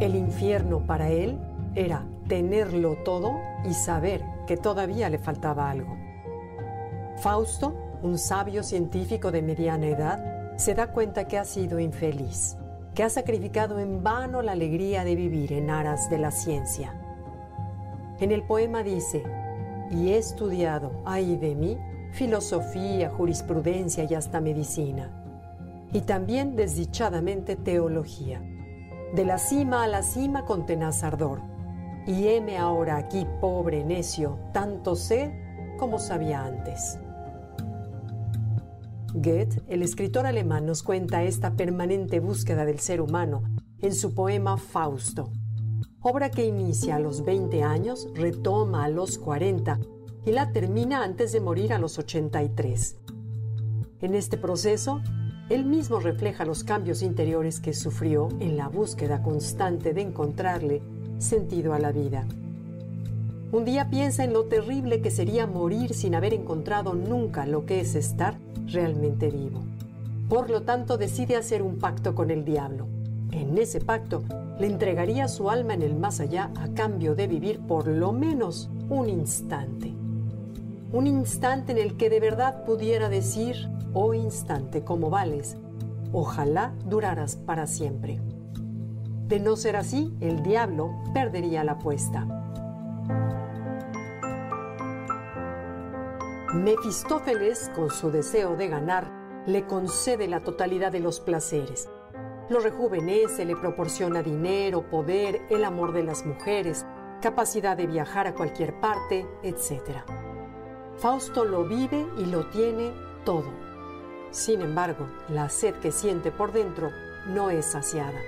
El infierno para él era tenerlo todo y saber que todavía le faltaba algo. Fausto, un sabio científico de mediana edad, se da cuenta que ha sido infeliz, que ha sacrificado en vano la alegría de vivir en aras de la ciencia. En el poema dice, y he estudiado, ay de mí, filosofía, jurisprudencia y hasta medicina, y también desdichadamente teología de la cima a la cima con tenaz ardor. Y heme ahora aquí, pobre necio, tanto sé como sabía antes. Goethe, el escritor alemán, nos cuenta esta permanente búsqueda del ser humano en su poema Fausto, obra que inicia a los 20 años, retoma a los 40 y la termina antes de morir a los 83. En este proceso, él mismo refleja los cambios interiores que sufrió en la búsqueda constante de encontrarle sentido a la vida. Un día piensa en lo terrible que sería morir sin haber encontrado nunca lo que es estar realmente vivo. Por lo tanto, decide hacer un pacto con el diablo. En ese pacto, le entregaría su alma en el más allá a cambio de vivir por lo menos un instante. Un instante en el que de verdad pudiera decir, oh instante, como vales, ojalá duraras para siempre. De no ser así, el diablo perdería la apuesta. Mefistófeles, con su deseo de ganar, le concede la totalidad de los placeres. Lo rejuvenece, le proporciona dinero, poder, el amor de las mujeres, capacidad de viajar a cualquier parte, etc. Fausto lo vive y lo tiene todo. Sin embargo, la sed que siente por dentro no es saciada.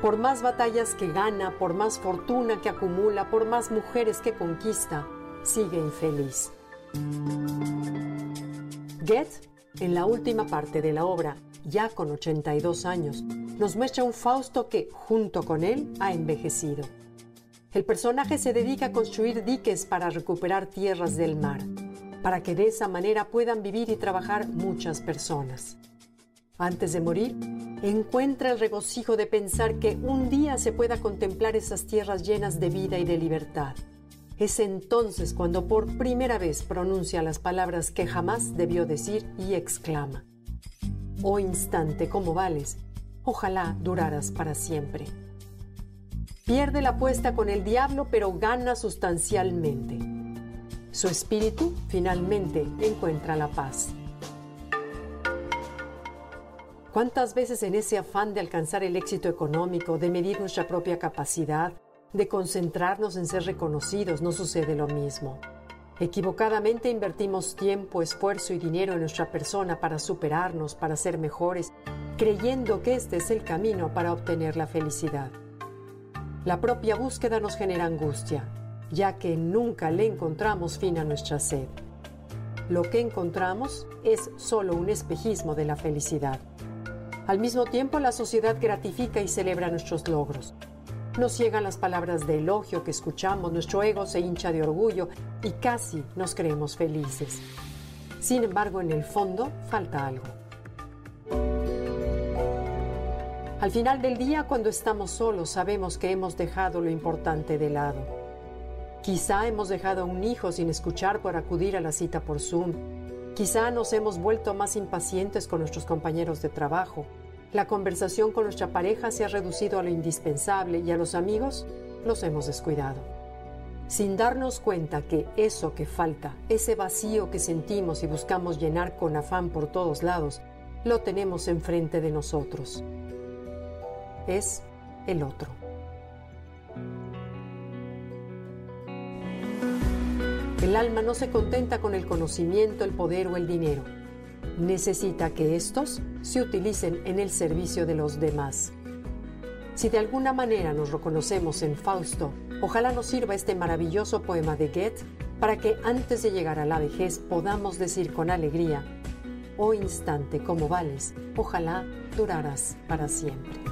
Por más batallas que gana, por más fortuna que acumula, por más mujeres que conquista, sigue infeliz. Goethe, en la última parte de la obra, ya con 82 años, nos muestra un Fausto que, junto con él, ha envejecido. El personaje se dedica a construir diques para recuperar tierras del mar, para que de esa manera puedan vivir y trabajar muchas personas. Antes de morir, encuentra el regocijo de pensar que un día se pueda contemplar esas tierras llenas de vida y de libertad. Es entonces cuando por primera vez pronuncia las palabras que jamás debió decir y exclama, Oh instante, ¿cómo vales? Ojalá duraras para siempre. Pierde la apuesta con el diablo, pero gana sustancialmente. Su espíritu finalmente encuentra la paz. ¿Cuántas veces en ese afán de alcanzar el éxito económico, de medir nuestra propia capacidad, de concentrarnos en ser reconocidos, no sucede lo mismo? Equivocadamente invertimos tiempo, esfuerzo y dinero en nuestra persona para superarnos, para ser mejores, creyendo que este es el camino para obtener la felicidad. La propia búsqueda nos genera angustia, ya que nunca le encontramos fin a nuestra sed. Lo que encontramos es solo un espejismo de la felicidad. Al mismo tiempo, la sociedad gratifica y celebra nuestros logros. Nos llegan las palabras de elogio que escuchamos, nuestro ego se hincha de orgullo y casi nos creemos felices. Sin embargo, en el fondo falta algo. Al final del día, cuando estamos solos, sabemos que hemos dejado lo importante de lado. Quizá hemos dejado a un hijo sin escuchar por acudir a la cita por Zoom. Quizá nos hemos vuelto más impacientes con nuestros compañeros de trabajo. La conversación con nuestra pareja se ha reducido a lo indispensable y a los amigos los hemos descuidado. Sin darnos cuenta que eso que falta, ese vacío que sentimos y buscamos llenar con afán por todos lados, lo tenemos enfrente de nosotros. Es el otro. El alma no se contenta con el conocimiento, el poder o el dinero. Necesita que estos se utilicen en el servicio de los demás. Si de alguna manera nos reconocemos en Fausto, ojalá nos sirva este maravilloso poema de Goethe para que antes de llegar a la vejez podamos decir con alegría, oh instante, como vales, ojalá duraras para siempre.